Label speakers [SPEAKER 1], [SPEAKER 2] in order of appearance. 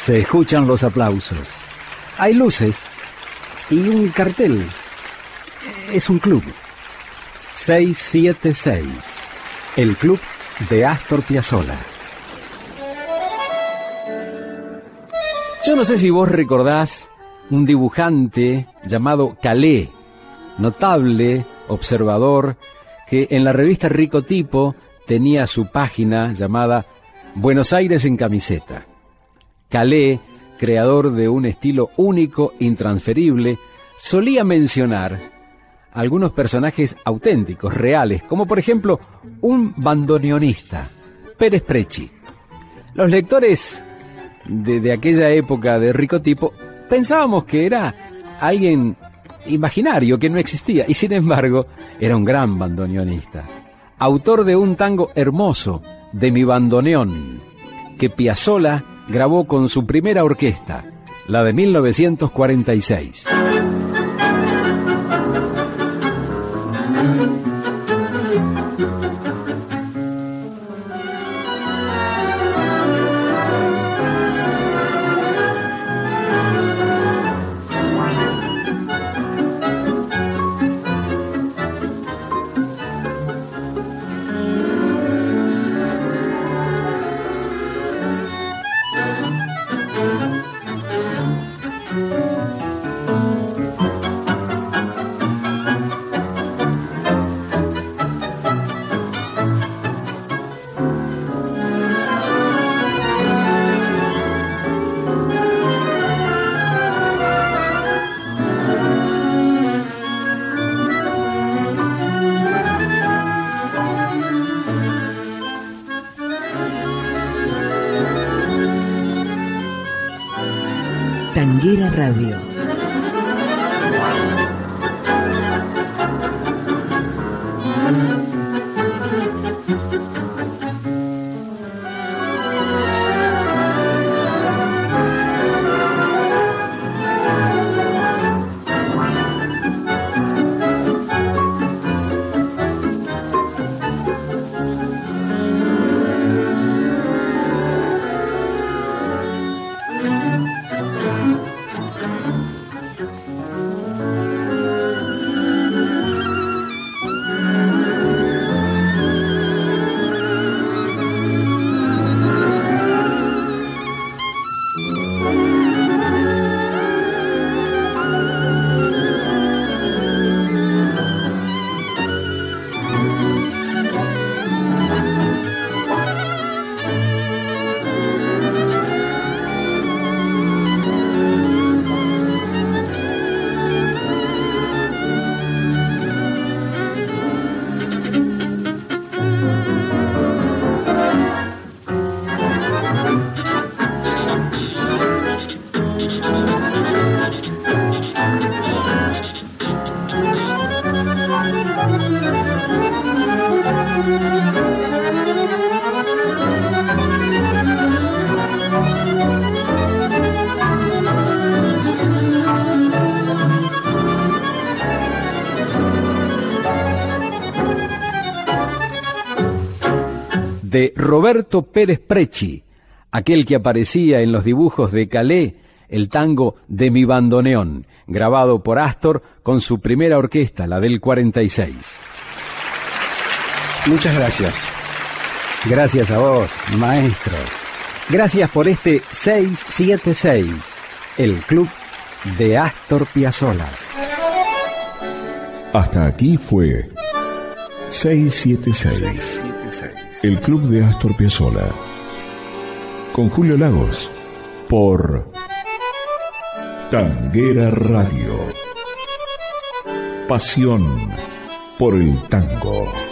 [SPEAKER 1] Se escuchan los aplausos. Hay luces y un cartel. Es un club. 676. El club de Astor Piazzolla. Yo no sé si vos recordás un dibujante llamado Calé, notable observador, que en la revista Rico Tipo tenía su página llamada Buenos Aires en camiseta. Calé, creador de un estilo único, intransferible, solía mencionar algunos personajes auténticos, reales, como por ejemplo un bandoneonista, Pérez Prechi. Los lectores de, aquella época de rico tipo pensábamos que era alguien imaginario, que no existía, y sin embargo era un gran bandoneonista. Autor de un tango hermoso, de mi bandoneón, que Piazzolla grabó con su primera orquesta, la de 1946.
[SPEAKER 2] Radio.
[SPEAKER 1] De Roberto Pérez Prechi, aquel que aparecía en los dibujos de Calais, el tango de mi bandoneón, grabado por Astor con su primera orquesta, la del 46.
[SPEAKER 3] Muchas gracias.
[SPEAKER 1] Gracias a vos, maestro. Gracias por este 676, el club de Astor Piazzolla.
[SPEAKER 4] Hasta aquí fue 676 el Club de Astor Piazzolla. Con Julio Lagos. Por Tanguera Radio. Pasión por el tango.